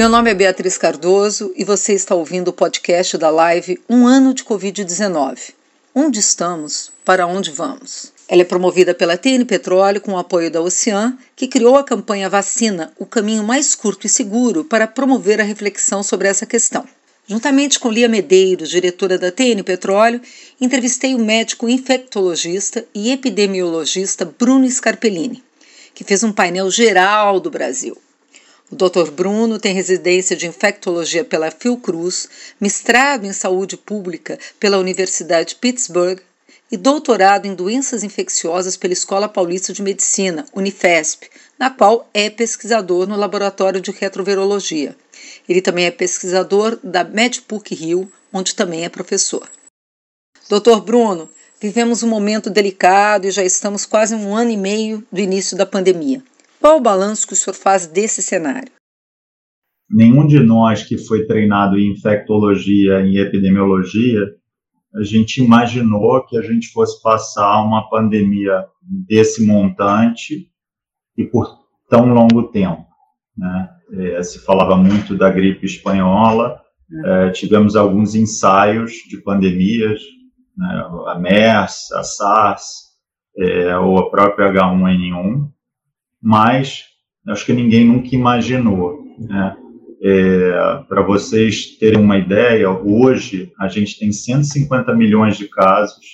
Meu nome é Beatriz Cardoso e você está ouvindo o podcast da live Um Ano de Covid-19. Onde estamos? Para onde vamos? Ela é promovida pela TN Petróleo com o apoio da Ocean, que criou a campanha Vacina, o caminho mais curto e seguro para promover a reflexão sobre essa questão. Juntamente com Lia Medeiros, diretora da TN Petróleo, entrevistei o médico infectologista e epidemiologista Bruno Scarpellini, que fez um painel geral do Brasil. O Dr. Bruno tem residência de infectologia pela Fiocruz, mestrado em saúde pública pela Universidade de Pittsburgh e doutorado em doenças infecciosas pela Escola Paulista de Medicina, Unifesp, na qual é pesquisador no laboratório de retrovirologia. Ele também é pesquisador da MedPUC Rio, onde também é professor. Doutor Bruno, vivemos um momento delicado e já estamos quase um ano e meio do início da pandemia. Qual o balanço que o senhor faz desse cenário? Nenhum de nós que foi treinado em infectologia, em epidemiologia, a gente imaginou que a gente fosse passar uma pandemia desse montante e por tão longo tempo. Né? É, se falava muito da gripe espanhola, é, tivemos alguns ensaios de pandemias, né? a MERS, a SARS, é, ou a própria H1N1, mas acho que ninguém nunca imaginou. Né? É, Para vocês terem uma ideia, hoje a gente tem 150 milhões de casos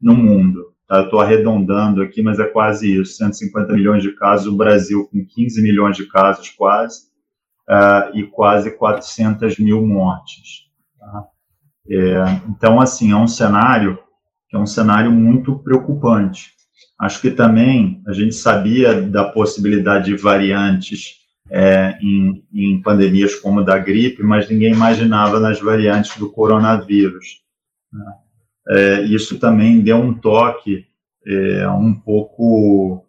no mundo. Tá? Estou arredondando aqui, mas é quase isso: 150 milhões de casos, o Brasil com 15 milhões de casos, quase, uh, e quase 400 mil mortes. Tá? É, então, assim, é um cenário que é um cenário muito preocupante. Acho que também a gente sabia da possibilidade de variantes é, em, em, pandemias como da gripe, mas ninguém imaginava nas variantes do coronavírus. Né? É, isso também deu um toque é, um pouco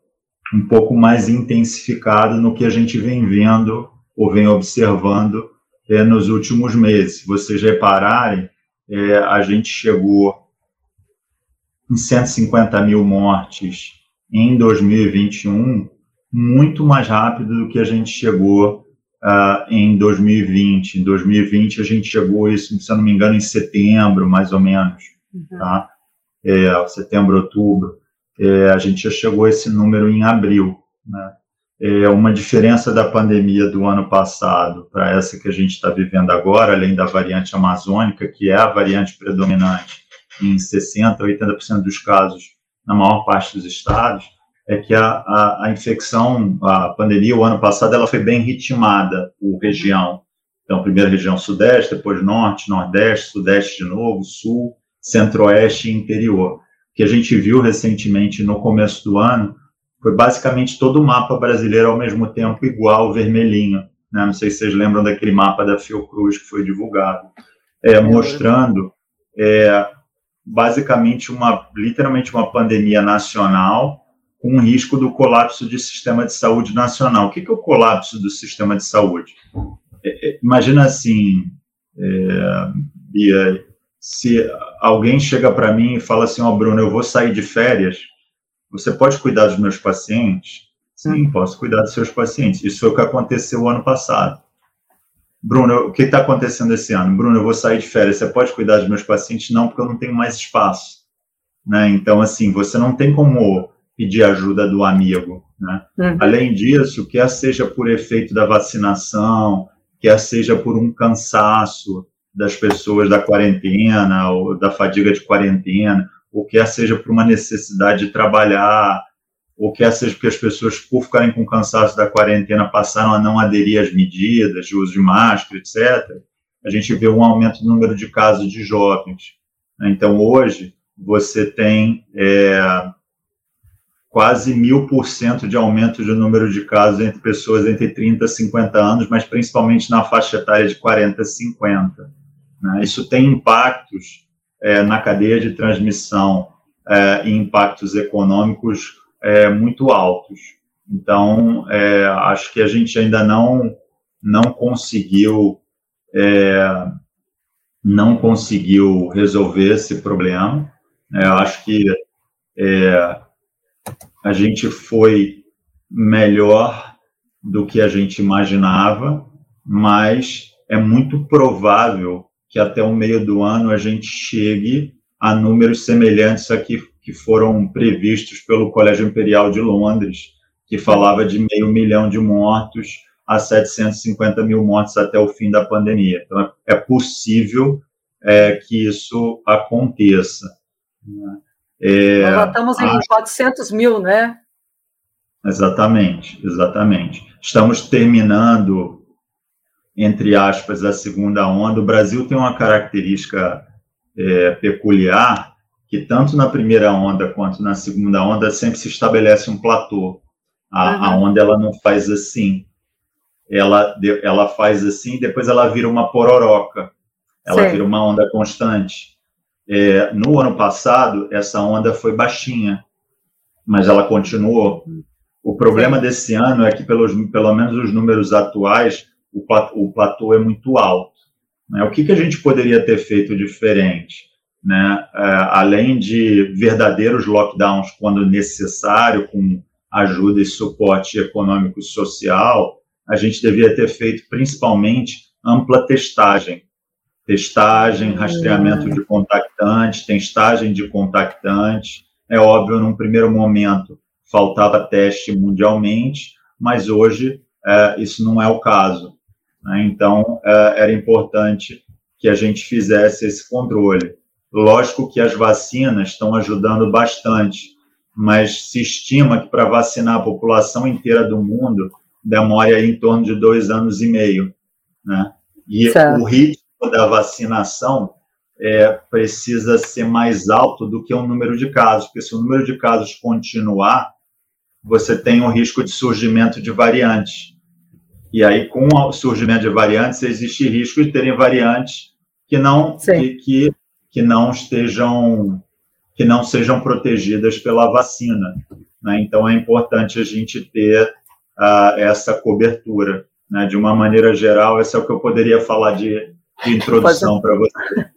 um pouco mais intensificado no que a gente vem vendo ou vem observando é, nos últimos meses. Se vocês repararem, é, a gente chegou em 150 mil mortes em 2021, muito mais rápido do que a gente chegou uh, em 2020. Em 2020, a gente chegou, isso, se eu não me engano, em setembro, mais ou menos, uhum. tá? É, setembro, outubro. É, a gente já chegou a esse número em abril, né? É uma diferença da pandemia do ano passado para essa que a gente está vivendo agora, além da variante amazônica, que é a variante predominante, em 60%, 80% dos casos na maior parte dos estados, é que a, a, a, infecção, a pandemia, o ano passado, ela foi bem ritmada por região. Então, primeiro região sudeste, depois norte, nordeste, sudeste de novo, sul, centro-oeste e interior. O que a gente viu recentemente no começo do ano foi basicamente todo o mapa brasileiro ao mesmo tempo igual, vermelhinho. Né? Não sei se vocês lembram daquele mapa da Fiocruz que foi divulgado, é, mostrando é, basicamente uma, literalmente uma pandemia nacional com o risco do colapso do sistema de saúde nacional. O que é o colapso do sistema de saúde? É, é, imagina assim, é, Bia, se alguém chega para mim e fala assim, ó, oh, Bruno, eu vou sair de férias, você pode cuidar dos meus pacientes? Sim, posso cuidar dos seus pacientes. Isso foi o que aconteceu o ano passado. Bruno, o que está acontecendo esse ano? Bruno, eu vou sair de férias, você pode cuidar dos meus pacientes? Não, porque eu não tenho mais espaço. Né? Então, assim, você não tem como pedir ajuda do amigo. Né? Uhum. Além disso, quer seja por efeito da vacinação, quer seja por um cansaço das pessoas da quarentena, ou da fadiga de quarentena, ou quer seja por uma necessidade de trabalhar, ou quer seja porque as pessoas, por ficarem com cansaço da quarentena, passaram a não aderir às medidas de uso de máscara, etc., a gente vê um aumento do número de casos de jovens. Né? Então, hoje, você tem é, quase mil por cento de aumento de número de casos entre pessoas entre 30 e 50 anos, mas principalmente na faixa etária de 40 a 50. Né? Isso tem impactos é, na cadeia de transmissão é, e impactos econômicos é, muito altos. Então, é, acho que a gente ainda não, não conseguiu é, não conseguiu resolver esse problema. É, acho que é, a gente foi melhor do que a gente imaginava, mas é muito provável que até o meio do ano a gente chegue a números semelhantes a que, que foram previstos pelo Colégio Imperial de Londres, que falava de meio milhão de mortos a 750 mil mortos até o fim da pandemia. Então, é possível é, que isso aconteça. É, Nós já estamos em 400 mil, né? Exatamente, exatamente. Estamos terminando, entre aspas, a segunda onda. O Brasil tem uma característica é, peculiar que tanto na primeira onda quanto na segunda onda sempre se estabelece um platô. A, uhum. a onda ela não faz assim, ela ela faz assim, depois ela vira uma pororoca, ela Sim. vira uma onda constante. É, no ano passado essa onda foi baixinha, mas ela continuou. O problema desse ano é que, pelos, pelo menos os números atuais, o, platô, o platô é muito alto. Né? O que, que a gente poderia ter feito diferente? Né? É, além de verdadeiros lockdowns quando necessário, com ajuda e suporte econômico e social, a gente devia ter feito principalmente ampla testagem. Testagem, rastreamento de contactantes, testagem de contactantes. É óbvio, num primeiro momento, faltava teste mundialmente, mas hoje é, isso não é o caso. Né? Então, é, era importante que a gente fizesse esse controle. Lógico que as vacinas estão ajudando bastante, mas se estima que para vacinar a população inteira do mundo demore em torno de dois anos e meio. Né? E certo. o ritmo da vacinação é, precisa ser mais alto do que o número de casos, porque se o número de casos continuar, você tem um risco de surgimento de variantes. E aí, com o surgimento de variantes, existe risco de terem variantes que não, que, que, que, não estejam, que não sejam protegidas pela vacina. Né? Então, é importante a gente ter uh, essa cobertura. Né? De uma maneira geral, esse é o que eu poderia falar de, de introdução para você.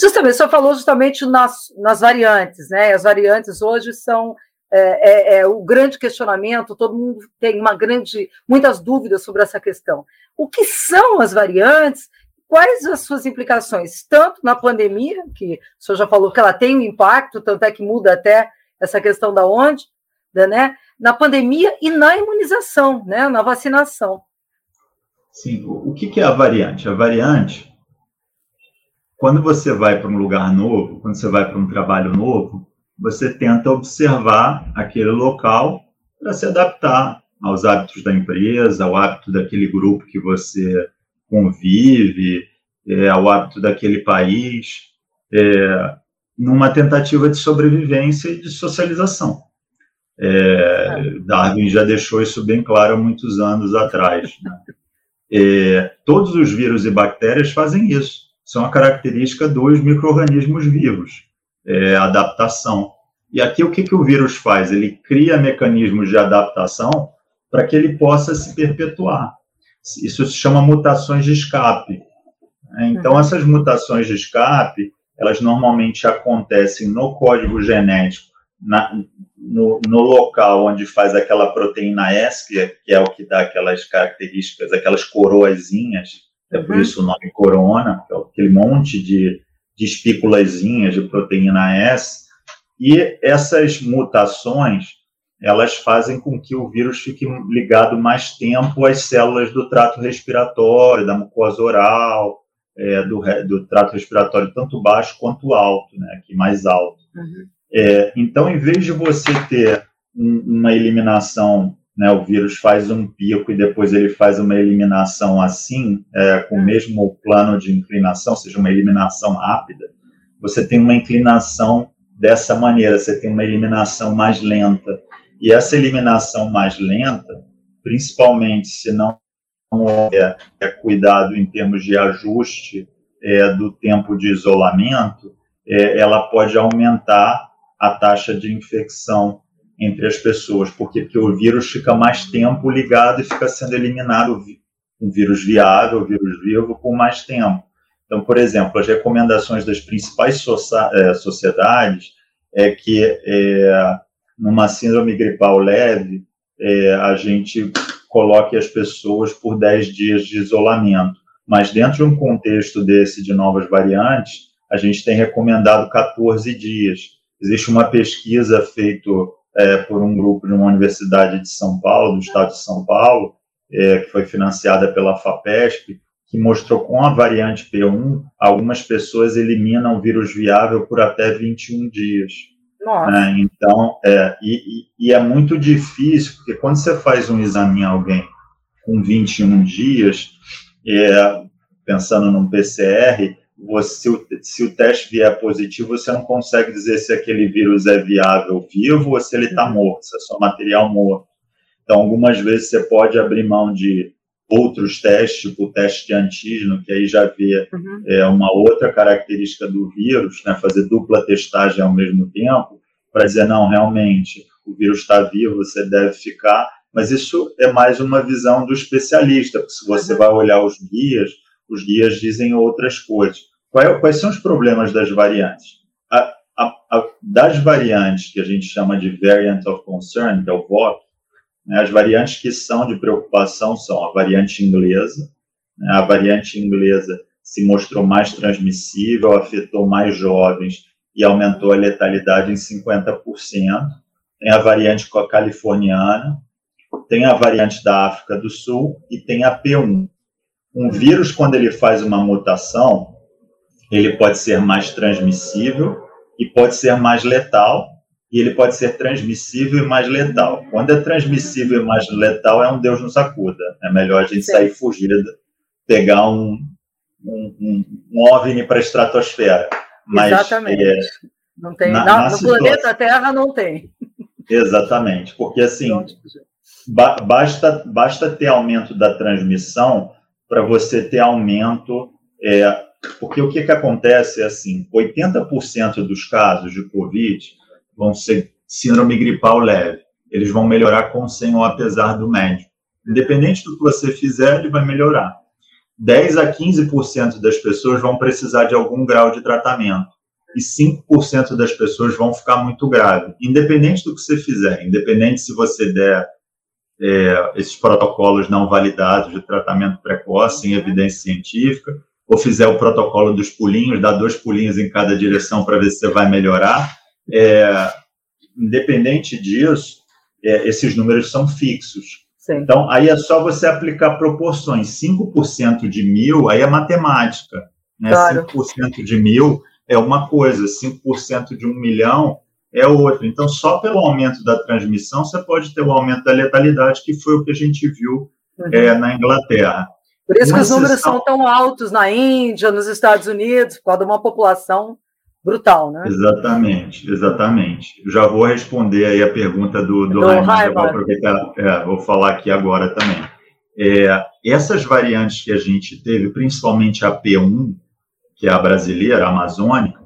Justamente, senhor falou justamente nas, nas variantes, né? As variantes hoje são é, é, é, o grande questionamento, todo mundo tem uma grande, muitas dúvidas sobre essa questão. O que são as variantes? Quais as suas implicações, tanto na pandemia, que o senhor já falou que ela tem um impacto, tanto é que muda até essa questão da onde, né? Na pandemia e na imunização, né? Na vacinação. Sim, o que é a variante? A variante, quando você vai para um lugar novo, quando você vai para um trabalho novo, você tenta observar aquele local para se adaptar aos hábitos da empresa, ao hábito daquele grupo que você convive, é, ao hábito daquele país, é, numa tentativa de sobrevivência e de socialização. É, Darwin já deixou isso bem claro há muitos anos atrás. Né? É, todos os vírus e bactérias fazem isso. São a característica dos micro-organismos vivos é, adaptação. E aqui o que, que o vírus faz? Ele cria mecanismos de adaptação para que ele possa se perpetuar. Isso se chama mutações de escape. Então, uhum. essas mutações de escape, elas normalmente acontecem no código genético, na, no, no, local onde faz aquela proteína S, que é, que é, o que dá aquelas características, aquelas coroazinhas, é por uhum. isso o nome corona, é aquele monte de de espículazinhas de proteína S, e essas mutações, elas fazem com que o vírus fique ligado mais tempo às células do trato respiratório, da mucosa oral, é, do, do, trato respiratório tanto baixo quanto alto, né, aqui mais alto. Uhum. É, então, em vez de você ter um, uma eliminação né, o vírus faz um pico e depois ele faz uma eliminação assim, é, com o mesmo plano de inclinação, ou seja, uma eliminação rápida, você tem uma inclinação dessa maneira, você tem uma eliminação mais lenta. E essa eliminação mais lenta, principalmente se não houver é, cuidado em termos de ajuste é, do tempo de isolamento, é, ela pode aumentar a taxa de infecção entre as pessoas, porque, porque o vírus fica mais tempo ligado e fica sendo eliminado um vírus viável, o vírus vivo, por mais tempo. Então, por exemplo, as recomendações das principais é, sociedades é que é, numa síndrome gripal leve, é, a gente coloque as pessoas por 10 dias de isolamento. Mas dentro de um contexto desse de novas variantes, a gente tem recomendado 14 dias. Existe uma pesquisa feita é, por um grupo de uma universidade de São Paulo, do estado de São Paulo, é, que foi financiada pela FAPESP, que mostrou com a variante P1, algumas pessoas eliminam o vírus viável por até 21 dias. Né? Então, é, e, e, é muito difícil, porque quando você faz um exame em alguém com 21 dias, é, pensando num PCR, você, se, o, se o teste vier positivo, você não consegue dizer se aquele vírus é viável vivo ou se ele está uhum. morto, se é só material morto. Então, algumas vezes você pode abrir mão de outros testes, tipo o teste de antígeno, que aí já vê uhum. é, uma outra característica do vírus, né, fazer dupla testagem ao mesmo tempo, para dizer, não, realmente, o vírus está vivo, você deve ficar, mas isso é mais uma visão do especialista, porque se você uhum. vai olhar os guias, os guias dizem outras coisas. Quais são os problemas das variantes? A, a, a, das variantes que a gente chama de variant of concern, que é o VOC, as variantes que são de preocupação são a variante inglesa. Né, a variante inglesa se mostrou mais transmissível, afetou mais jovens e aumentou a letalidade em 50%. Tem a variante californiana, tem a variante da África do Sul e tem a P1. Um vírus, quando ele faz uma mutação, ele pode ser mais transmissível e pode ser mais letal, e ele pode ser transmissível e mais letal. Quando é transmissível e mais letal, é um Deus nos acuda. É melhor a gente Sim. sair fugida, pegar um, um, um, um OVNI para a estratosfera. Mas, Exatamente. É, não tem, na, na no situação... planeta Terra não tem. Exatamente, porque assim, ba basta, basta ter aumento da transmissão para você ter aumento é, porque o que, que acontece é assim: 80% dos casos de Covid vão ser síndrome gripal leve. Eles vão melhorar com sem ou apesar do médico. Independente do que você fizer, ele vai melhorar. 10 a 15% das pessoas vão precisar de algum grau de tratamento. E 5% das pessoas vão ficar muito grave. Independente do que você fizer, independente se você der é, esses protocolos não validados de tratamento precoce, sem evidência científica, ou fizer o protocolo dos pulinhos, dar dois pulinhos em cada direção para ver se você vai melhorar. É, independente disso, é, esses números são fixos. Sim. Então, aí é só você aplicar proporções. 5% de mil, aí é matemática. Né? Claro. 5% de mil é uma coisa, 5% de um milhão é outra. Então, só pelo aumento da transmissão, você pode ter o aumento da letalidade, que foi o que a gente viu uhum. é, na Inglaterra. Por isso que os números são tão altos na Índia, nos Estados Unidos, por causa de uma população brutal, né? Exatamente, exatamente. Já vou responder aí a pergunta do, do, do Raimundo, vou aproveitar, é, vou falar aqui agora também. É, essas variantes que a gente teve, principalmente a P1, que é a brasileira, a amazônica,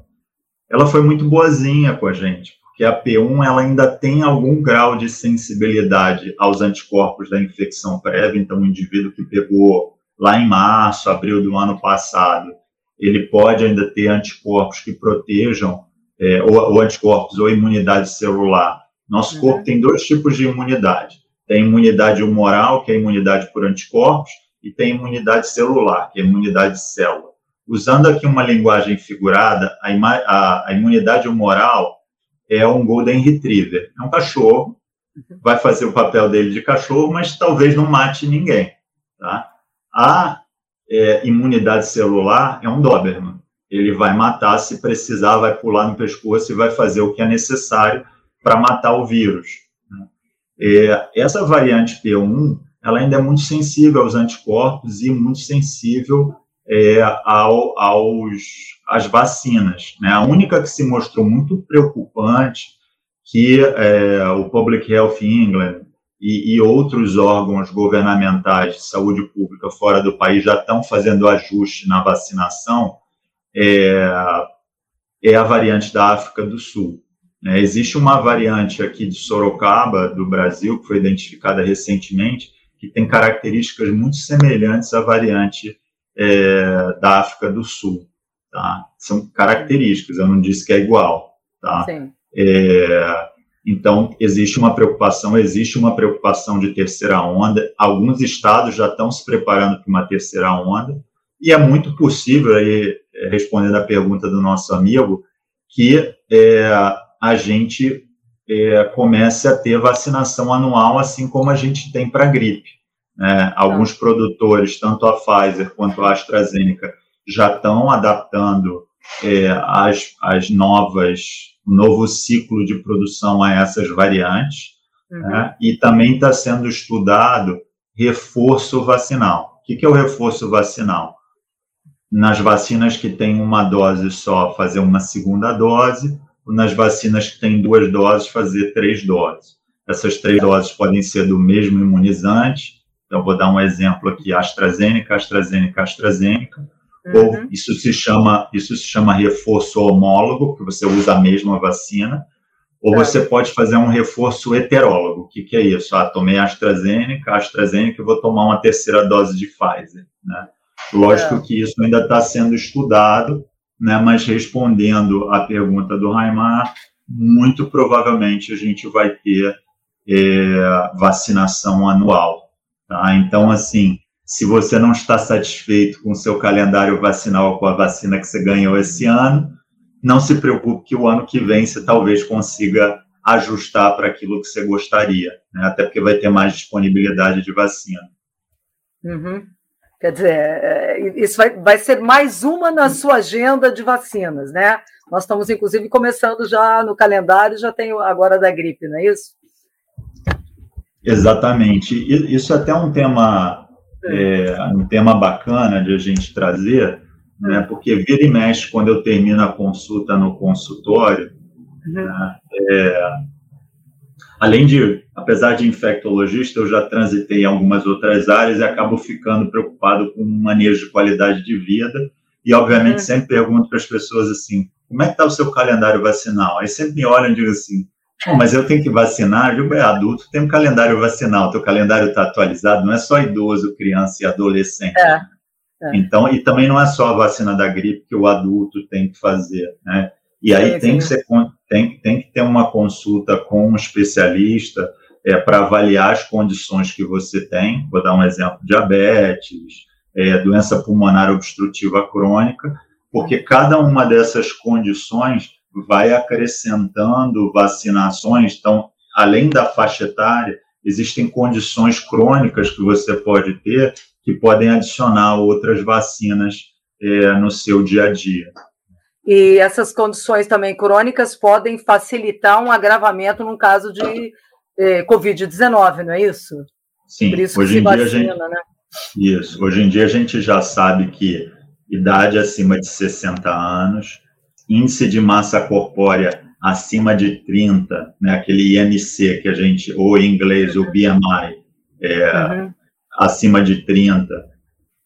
ela foi muito boazinha com a gente, porque a P1 ela ainda tem algum grau de sensibilidade aos anticorpos da infecção prévia, então o indivíduo que pegou lá em março, abril do ano passado, ele pode ainda ter anticorpos que protejam, é, ou, ou, anticorpos ou imunidade celular. Nosso uhum. corpo tem dois tipos de imunidade. Tem imunidade humoral, que é a imunidade por anticorpos, e tem imunidade celular, que é a imunidade de célula. Usando aqui uma linguagem figurada, a, a, a imunidade humoral é um Golden Retriever. É um cachorro, uhum. vai fazer o papel dele de cachorro, mas talvez não mate ninguém. Tá? A é, imunidade celular é um Doberman. Ele vai matar se precisar, vai pular no pescoço e vai fazer o que é necessário para matar o vírus. Né? É, essa variante P1, ela ainda é muito sensível aos anticorpos e muito sensível é, ao, aos, às vacinas. Né? A única que se mostrou muito preocupante que é, o Public Health England e, e, outros órgãos governamentais de saúde pública fora do país já estão fazendo ajuste na vacinação, é, é a variante da África do Sul. É, existe uma variante aqui de Sorocaba, do Brasil, que foi identificada recentemente, que tem características muito semelhantes à variante é, da África do Sul. Tá? São características, eu não disse que é igual. Tá? Sim. É, Então, existe uma preocupação, existe uma preocupação de terceira onda. Alguns estados já estão se preparando para uma terceira onda, e é muito possível, aí, é, respondendo a pergunta do nosso amigo, que é, a gente é, comece a ter vacinação anual, assim como a gente tem para a gripe. Né? Alguns tá. produtores, tanto a Pfizer quanto a AstraZeneca, já estão adaptando é, as, as novas, o novo ciclo de produção a essas variantes, uhum. né? e também está sendo estudado reforço vacinal. O que, que é o reforço vacinal? Nas vacinas que têm uma dose só, fazer uma segunda dose, nas vacinas que têm duas doses, fazer três doses. Essas três doses podem ser do mesmo imunizante, então vou dar um exemplo aqui, AstraZeneca, AstraZeneca, AstraZeneca, uhum. ou isso se chama isso se chama reforço homólogo, porque você usa a mesma vacina, ou é. você pode fazer um reforço heterólogo. O que, que é isso? Ah, tomei AstraZeneca, AstraZeneca e vou tomar uma terceira dose de Pfizer, né? Lógico é. que isso ainda está sendo estudado, né, mas respondendo à pergunta do Raimar, muito provavelmente a gente vai ter é, vacinação anual. Tá? Então, assim, se você não está satisfeito com o seu calendário vacinal com a vacina que você ganhou esse ano, não se preocupe que o ano que vem você talvez consiga ajustar para aquilo que você gostaria, né? até porque vai ter mais disponibilidade de vacina. Uhum. Quer dizer, é, isso vai, vai ser mais uma na sua agenda de vacinas, né? Nós estamos, inclusive, começando já no calendário, já tem agora da gripe, não é isso? Exatamente. Isso é até um tema, é, um tema bacana de a gente trazer, né? Porque vira e mexe, quando eu termino a consulta no consultório, uhum. né? é, além de, apesar de infectologista, eu já transitei em algumas outras áreas e acabo ficando preocupado com o manejo de qualidade de vida. E, obviamente, uhum. sempre pergunto para as pessoas assim: como é que está o seu calendário vacinal? Aí sempre me olham e dizem assim: mas eu tenho que vacinar. Eu é adulto, tem um calendário vacinal, teu calendário está atualizado, não é só idoso, criança e adolescente. É. É. Então, e também não é só a vacina da gripe que o adulto tem que fazer, né? E aí sim, tem. Que ser, tem, tem que ter uma consulta com um especialista é, para avaliar as condições que você tem. Vou dar um exemplo: diabetes, é, doença pulmonar obstrutiva crônica, porque cada uma dessas condições vai acrescentando vacinações. Então, além da faixa etária, existem condições crônicas que você pode ter que podem adicionar outras vacinas é, no seu dia a dia. E essas condições também crônicas podem facilitar um agravamento no caso de eh, Covid-19, não é isso? Sim, Por isso hoje em vacina, dia a gente, né? Isso, hoje em dia a gente já sabe que idade acima de 60 anos, índice de massa corpórea acima de 30, né, aquele IMC que a gente, ou em inglês o BMI, é, uhum. acima de 30,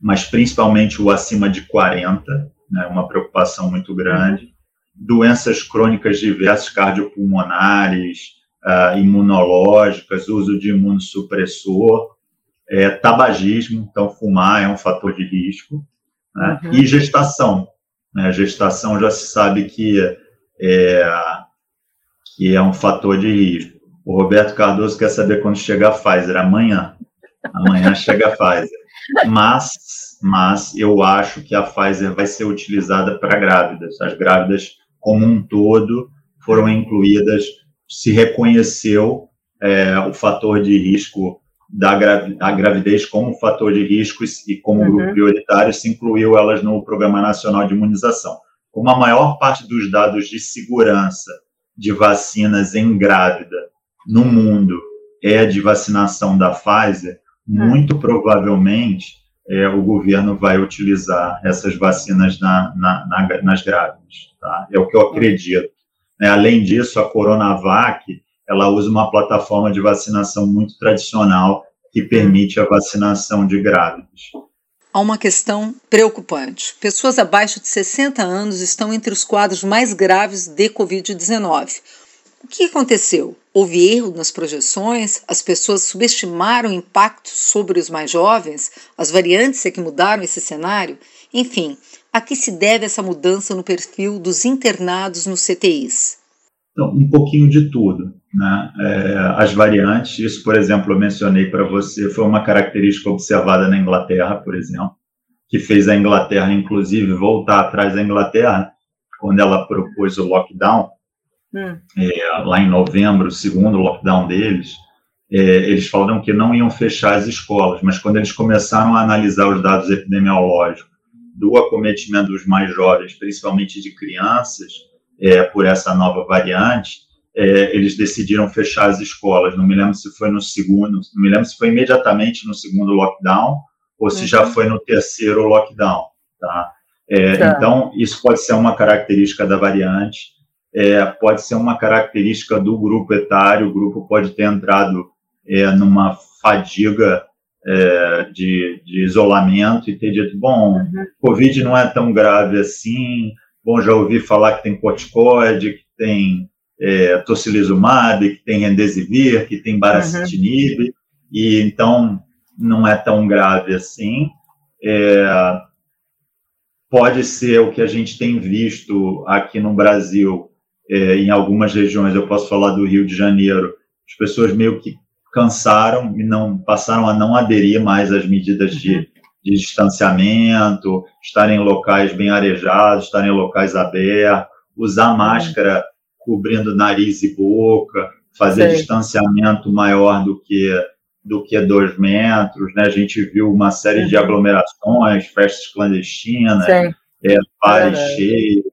mas principalmente o acima de 40, né, uma preocupação muito grande. Uhum. Doenças crônicas diversas, cardiopulmonares, uh, imunológicas, uso de imunossupressor, é, tabagismo, então fumar é um fator de risco, né, uhum. e gestação. Né, gestação já se sabe que é, que é um fator de risco. O Roberto Cardoso quer saber quando chega a Pfizer, amanhã. Amanhã chega a Pfizer. Mas mas eu acho que a Pfizer vai ser utilizada para grávidas. As grávidas, como um todo, foram incluídas, se reconheceu é, o fator de risco da gravidez como fator de risco e como uhum. grupo prioritário, se incluiu elas no Programa Nacional de Imunização. Como a maior parte dos dados de segurança de vacinas em grávida no mundo é de vacinação da Pfizer, uhum. muito provavelmente é, o governo vai utilizar essas vacinas na, na, na, nas grávidas. Tá? É o que eu acredito. É, além disso, a Coronavac ela usa uma plataforma de vacinação muito tradicional que permite a vacinação de grávidos. Há uma questão preocupante. Pessoas abaixo de 60 anos estão entre os quadros mais graves de Covid-19. O que aconteceu? Houve erro nas projeções? As pessoas subestimaram o impacto sobre os mais jovens? As variantes é que mudaram esse cenário? Enfim, a que se deve essa mudança no perfil dos internados nos CTIs? Então, um pouquinho de tudo. Né? É, as variantes, isso, por exemplo, eu mencionei para você, foi uma característica observada na Inglaterra, por exemplo, que fez a Inglaterra, inclusive, voltar atrás da Inglaterra, quando ela propôs o lockdown, hum. é, lá em novembro, o segundo lockdown deles, é, eles falaram que não iam fechar as escolas, mas quando eles começaram a analisar os dados epidemiológicos do acometimento dos mais jovens, principalmente de crianças, é, por essa nova variante, é, eles decidiram fechar as escolas. Não me lembro se foi no segundo, não me lembro se foi imediatamente no segundo lockdown ou se uhum. já foi no terceiro lockdown, tá? É, tá? Então, isso pode ser uma característica da variante, é, pode ser uma característica do grupo etário, o grupo pode ter entrado é, numa fadiga é, de, de, isolamento e ter dito, bom, uhum. Covid não é tão grave assim, bom, já ouvi falar que tem corticoide, que tem é, tocilizumab, que tem remdesivir, que tem baricitinib, uhum. e então não é tão grave assim. É, pode ser o que a gente tem visto aqui no Brasil, é, em algumas regiões, eu posso falar do Rio de Janeiro, as pessoas meio que cansaram e não passaram a não aderir mais às medidas de, uhum. De distanciamento, estarem em locais bem arejados, estarem em locais abertos, usar uhum. máscara cobrindo nariz e boca, fazer Sim. distanciamento maior do que do que dois metros, né? A gente viu uma série uhum. de aglomerações, festas clandestinas, é, bares é cheios,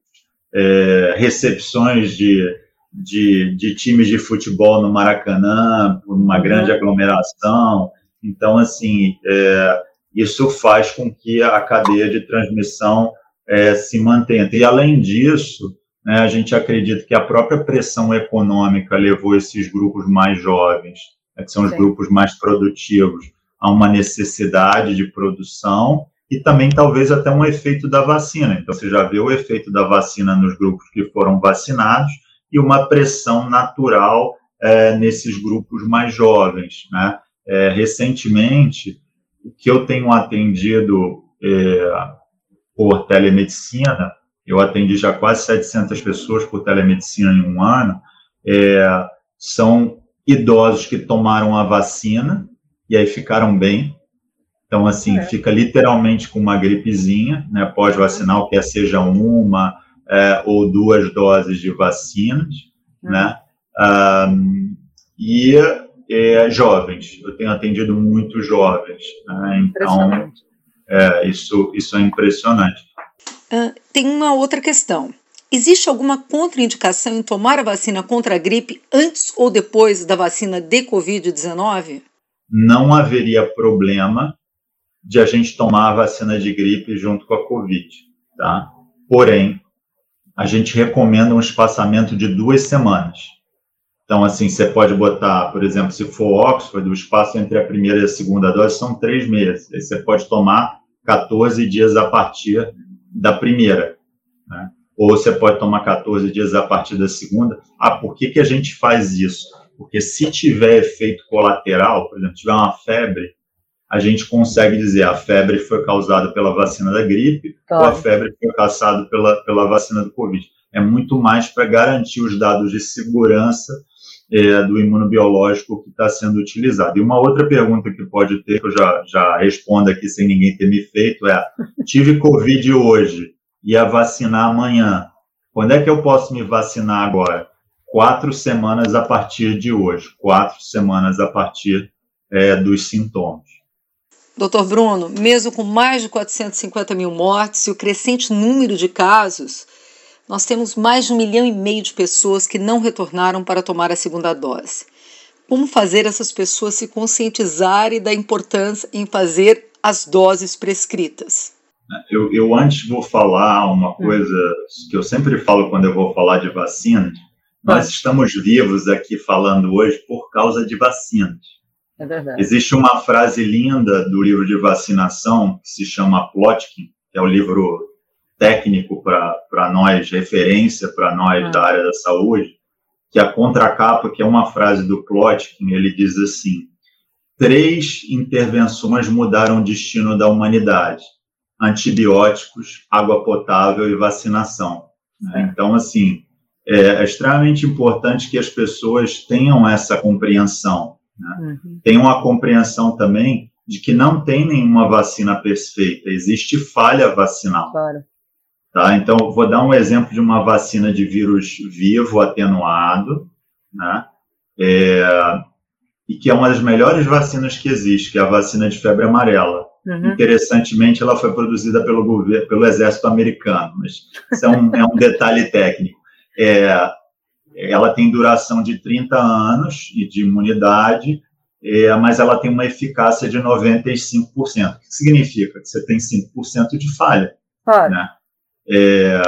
é, recepções de, de, de, times de futebol no Maracanã, por uma uhum. grande aglomeração. Então, assim, é, isso faz com que a cadeia de transmissão é, se mantenha. E, além disso, né, a gente acredita que a própria pressão econômica levou esses grupos mais jovens, né, que são os Sim. grupos mais produtivos, a uma necessidade de produção e também talvez até um efeito da vacina. Então, você já vê o efeito da vacina nos grupos que foram vacinados e uma pressão natural é, nesses grupos mais jovens. Né? É, recentemente, que eu tenho atendido é, por telemedicina eu atendi já quase 700 pessoas por telemedicina em um ano, é, são idosos que tomaram a vacina e aí ficaram bem. Então, assim, é. fica literalmente com uma gripezinha, né, pós-vacinal, quer seja uma é, ou duas doses de vacinas, uhum. né, um, e é, jovens. Eu tenho atendido muito jovens, né, então, é, isso, isso é impressionante. Uh, tem uma outra questão. Existe alguma contraindicação em tomar a vacina contra a gripe antes ou depois da vacina de Covid-19? Não haveria problema de a gente tomar a vacina de gripe junto com a Covid, tá? Porém, a gente recomenda um espaçamento de duas semanas. Então, assim, você pode botar, por exemplo, se for Oxford, o espaço entre a primeira e a segunda dose são três meses. Aí você pode tomar 14 dias a partir da primeira, né? ou você pode tomar 14 dias a partir da segunda. Ah, por que, que a gente faz isso? Porque se tiver efeito colateral, por exemplo, tiver uma febre, a gente consegue dizer a febre foi causada pela vacina da gripe claro. ou a febre foi causada pela, pela vacina do Covid. É muito mais para garantir os dados de segurança é, do imunobiológico que está sendo utilizado. E uma outra pergunta que pode ter, que eu já, já respondo aqui sem ninguém ter me feito, é: tive Covid hoje, ia vacinar amanhã. Quando é que eu posso me vacinar agora? Quatro semanas a partir de hoje, quatro semanas a partir é, dos sintomas. Doutor Bruno, mesmo com mais de 450 mil mortes e o crescente número de casos, nós temos mais de um milhão e meio de pessoas que não retornaram para tomar a segunda dose. Como fazer essas pessoas se conscientizarem da importância em fazer as doses prescritas? Eu, eu antes vou falar uma hum. coisa que eu sempre falo quando eu vou falar de vacinas. Nós estamos vivos aqui falando hoje por causa de vacinas. É verdade. Existe uma frase linda do livro de vacinação que se chama Plotkin, que é o livro técnico para nós, referência para nós ah. da área da saúde, que a contracapa, que é uma frase do Plotkin, ele diz assim: três intervenções mudaram o destino da humanidade: antibióticos, água potável e vacinação. Né? Então, assim, é, é extremamente importante que as pessoas tenham essa compreensão. Né? Uhum. Tenham a compreensão também de que não tem nenhuma vacina perfeita, existe falha vacinal. Claro. Tá? Então, vou dar um exemplo de uma vacina de vírus vivo atenuado, né? É, e que é uma das melhores vacinas que existe, que é a vacina de febre amarela. Uhum. Interessantemente, ela foi produzida pelo governo, pelo exército americano, mas isso é um, é um detalhe técnico. É, ela tem duração de 30 anos de imunidade, é, mas ela tem uma eficácia de 95%. O que significa? Que você tem 5% de falha. Claro. Né? É,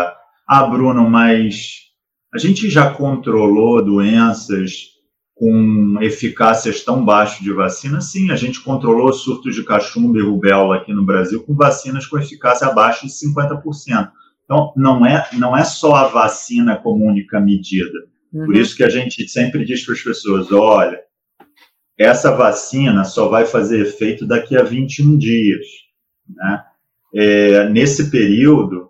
ah, Bruno, mas a gente já controlou doenças com eficácias tão baixas de vacina? Sim, a gente controlou surtos de cachumba e rubéola aqui no Brasil com vacinas com eficácia abaixo de 50%. Então, não é, não é só a vacina como única medida. Uhum. Por isso que a gente sempre diz para as pessoas: olha, essa vacina só vai fazer efeito daqui a 21 dias. Né? É, nesse período,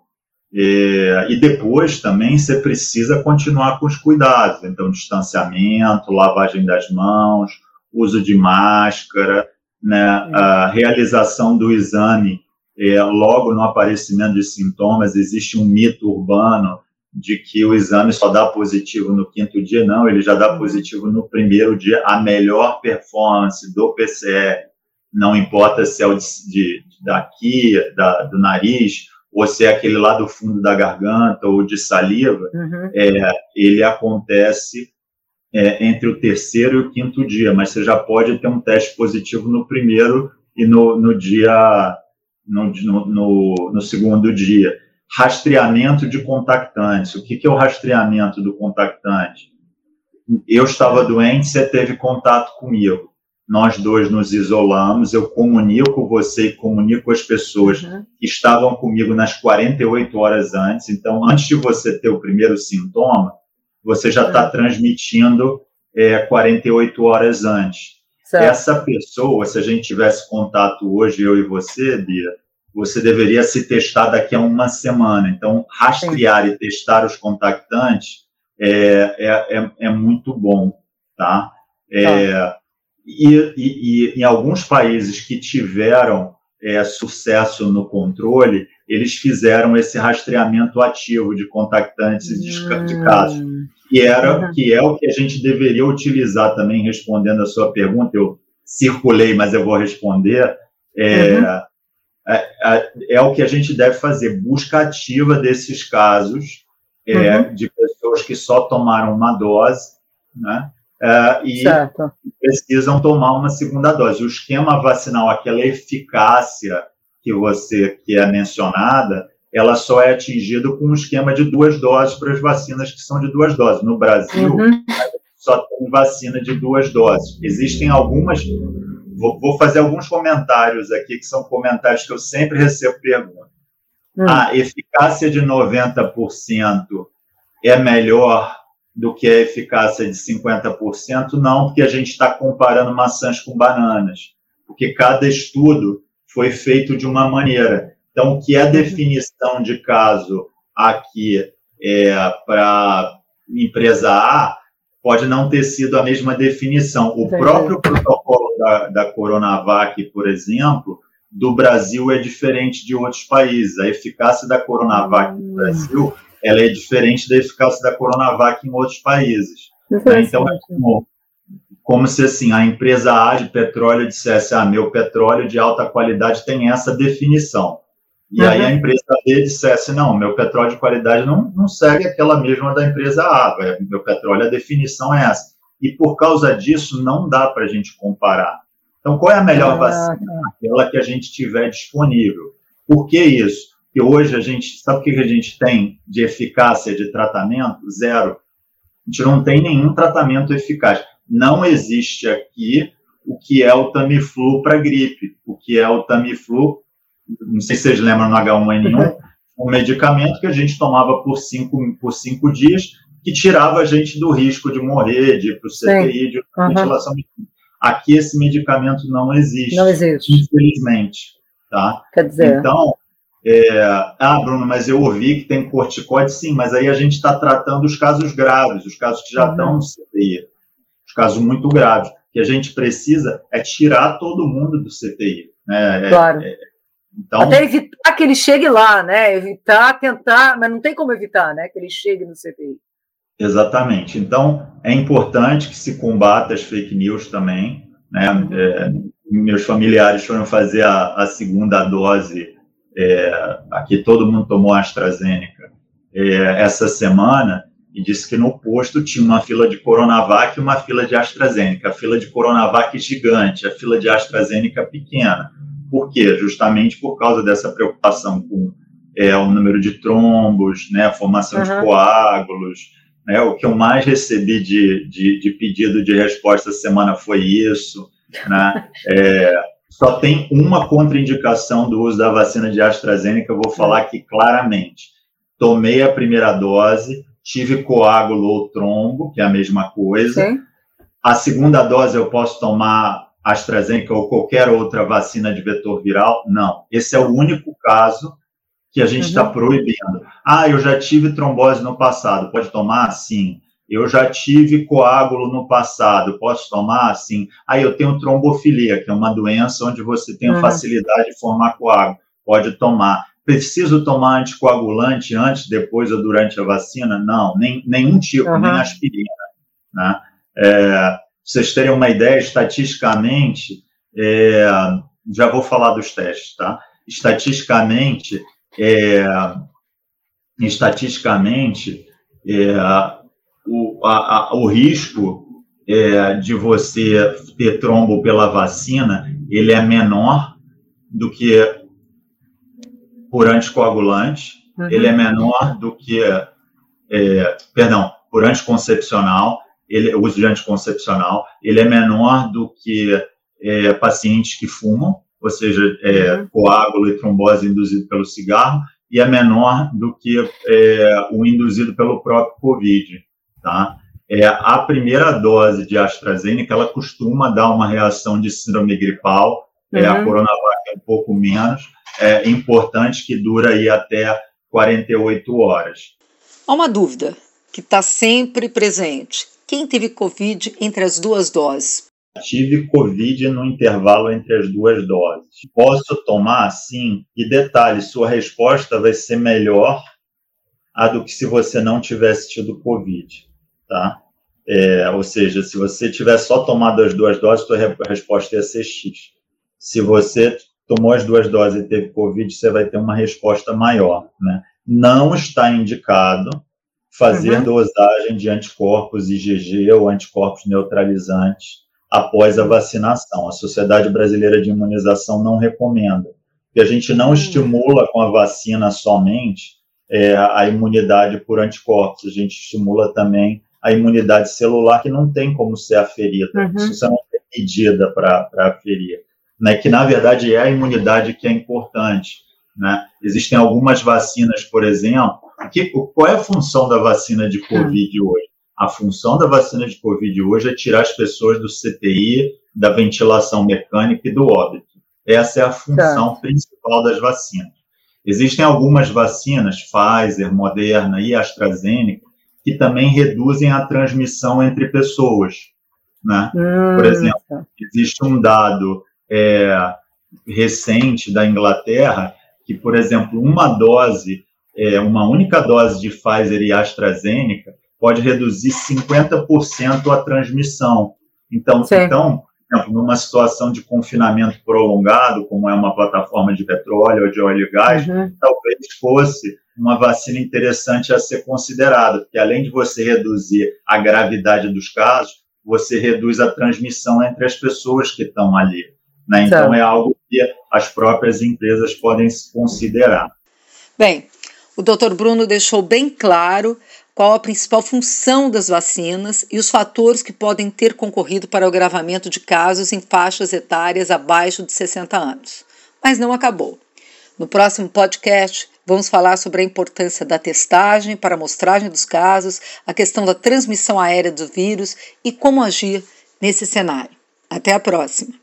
é, e depois também você precisa continuar com os cuidados, então distanciamento, lavagem das mãos, uso de máscara, né, a realização do exame é, logo no aparecimento de sintomas. Existe um mito urbano de que o exame só dá positivo no quinto dia, não, ele já dá uhum. positivo no primeiro dia. A melhor performance do PCR, não importa se é o de, de daqui, da, do nariz ou se é aquele lá do fundo da garganta ou de saliva, uhum. é, ele acontece é, entre o terceiro e o quinto dia, mas você já pode ter um teste positivo no primeiro e no, no dia, no, no, no, segundo dia. Rastreamento de contactantes. O que, que é o rastreamento do contactante? Eu estava doente, você teve contato comigo nós dois nos isolamos, eu comunico você e comunico as pessoas uhum. que estavam comigo nas 48 horas antes. Então, antes de você ter o primeiro sintoma, você já está uhum. transmitindo é, 48 horas antes. Certo. Essa pessoa, se a gente tivesse contato hoje, eu e você, Bia, você deveria se testar daqui a uma semana. Então, rastrear Sim. e testar os contactantes é, é, é, é muito bom, tá? É, tá. E, e, e em alguns países que tiveram é, sucesso no controle, eles fizeram esse rastreamento ativo de contactantes hum. de, casos. Que, era, que é o que a gente deveria utilizar também, respondendo a sua pergunta. Eu circulei, mas eu vou responder. É, uhum. é, é, é, o que a gente deve fazer, busca ativa desses casos é, uhum. de pessoas que só tomaram uma dose, né? Uh, e certo. precisam tomar uma segunda dose. O esquema vacinal, aquela eficácia que você que é mencionada, ela só é atingida com um esquema de duas doses para as vacinas que são de duas doses. No Brasil, uhum. só tem vacina de duas doses. Existem algumas. Vou, vou, fazer alguns comentários aqui, que são comentários que eu sempre recebo pergunta. Uhum. A eficácia de 90% é melhor do que a eficácia de 50%, não, porque a gente está comparando maçãs com bananas, porque cada estudo foi feito de uma maneira. Então, o que é definição de caso aqui é, para empresa A pode não ter sido a mesma definição. O próprio protocolo da, da Coronavac, por exemplo, do Brasil é diferente de outros países. A eficácia da Coronavac no hum. Brasil ela é diferente da eficácia da Coronavac em outros países. Né? Então, é como, como se assim, a empresa A de petróleo dissesse, ah, meu petróleo de alta qualidade tem essa definição. E uhum. aí a empresa B dissesse, não, meu petróleo de qualidade não, não segue aquela mesma da empresa A, meu petróleo, a definição é essa. E por causa disso, não dá para a gente comparar. Então, qual é a melhor ah, vacina? Aquela que a gente tiver disponível. Por que isso? Que hoje a gente, sabe o que a gente tem de eficácia de tratamento? Zero. A gente não tem nenhum tratamento eficaz. Não existe aqui o que é o Tamiflu para gripe, o que é o Tamiflu, não sei se vocês lembram no H1N1, um medicamento que a gente tomava por cinco, por cinco dias, que tirava a gente do risco de morrer, de ir para o CTI, de uhum. ventilação. Aqui esse medicamento não existe. Não existe. Infelizmente. Tá? Quer dizer. Então, É, ah, Bruno, mas eu ouvi que tem corticoide, sim, mas aí a gente está tratando os casos graves, os casos que já uhum. estão no CTI, os casos muito graves. O que a gente precisa é tirar todo mundo do CTI. Né? É, claro. É, então, Até evitar que ele chegue lá, né? Evitar, tentar, mas não tem como evitar, né? Que ele chegue no CTI. Exatamente. Então, é importante que se combata as fake news também. Né? Uhum. É, meus familiares foram fazer a, a segunda dose é, aqui todo mundo tomou AstraZeneca é, essa semana e disse que no posto tinha uma fila de Coronavac e uma fila de AstraZeneca. A fila de Coronavac gigante, a fila de AstraZeneca pequena. Por quê? Justamente por causa dessa preocupação com é, o número de trombos, né, a formação uhum. de coágulos. Né, o que eu mais recebi de, de, de pedido de resposta essa semana foi isso. Né? É, só tem uma contraindicação do uso da vacina de AstraZeneca, eu vou falar aqui claramente. Tomei a primeira dose, tive coágulo ou trombo, que é a mesma coisa. Sim. A segunda dose eu posso tomar AstraZeneca ou qualquer outra vacina de vetor viral? Não. Esse é o único caso que a gente está uhum. proibindo. Ah, eu já tive trombose no passado, pode tomar? Sim. Eu já tive coágulo no passado, posso tomar? Sim. Aí eu tenho trombofilia, que é uma doença onde você tem uhum. facilidade de formar coágulo, pode tomar. Preciso tomar anticoagulante antes, depois ou durante a vacina? Não, nem, nenhum tipo, uhum. nem aspirina. Né? É, vocês terem uma ideia, estatisticamente, é, já vou falar dos testes, tá? Estatisticamente, é, estatisticamente, é, o, a, a, o risco é, de você ter trombo pela vacina, ele é menor do que por anticoagulante, uhum. ele é menor do que, é, perdão, por anticoncepcional, ele, o uso de anticoncepcional, ele é menor do que é, pacientes que fumam, ou seja, é, uhum. coágulo e trombose induzido pelo cigarro, e é menor do que é, o induzido pelo próprio Covid tá? É, a primeira dose de AstraZeneca, ela costuma dar uma reação de síndrome gripal, uhum. é, a uhum. Coronavac é um pouco menos, é importante que dura aí até 48 horas. Há uma dúvida que está sempre presente. Quem teve Covid entre as duas doses? Tive Covid no intervalo entre as duas doses. Posso tomar? Sim. E detalhe, sua resposta vai ser melhor a do que se você não tivesse tido Covid tá? É, ou seja, se você tiver só tomado as duas doses, sua resposta ia ser X. Se você tomou as duas doses e teve Covid, você vai ter uma resposta maior, né? Não está indicado fazer uhum. dosagem de anticorpos IgG ou anticorpos neutralizantes após a vacinação. A Sociedade Brasileira de Imunização não recomenda, porque a gente não uhum. estimula com a vacina somente é, a imunidade por anticorpos, a gente estimula também a imunidade celular que não tem como ser aferida, uhum. isso não tem medida para aferir, né, que na verdade é a imunidade que é importante. Né? Existem algumas vacinas, por exemplo, que, qual é a função da vacina de Covid hoje? A função da vacina de Covid hoje é tirar as pessoas do CTI, da ventilação mecânica e do óbito. Essa é a função tá. principal das vacinas. Existem algumas vacinas, Pfizer, Moderna e AstraZeneca, que também reduzem a transmissão entre pessoas. Né? Hum, Por exemplo, tá. existe um dado é, recente da Inglaterra que, por exemplo, uma dose, é, uma única dose de Pfizer e AstraZeneca pode reduzir 50% a transmissão. Então, então, exemplo, numa situação de confinamento prolongado, como é uma plataforma de petróleo ou de óleo e gás, uhum. talvez fosse uma vacina interessante a ser considerada, porque além de você reduzir a gravidade dos casos, você reduz a transmissão entre as pessoas que estão ali. Né? Então, é algo que as próprias empresas podem considerar. Bem, o doutor Bruno deixou bem claro qual a principal função das vacinas e os fatores que podem ter concorrido para o agravamento de casos em faixas etárias abaixo de 60 anos. Mas não acabou. No próximo podcast, vamos falar sobre a importância da testagem para a amostragem dos casos, a questão da transmissão aérea do vírus e como agir nesse cenário. Até a próxima!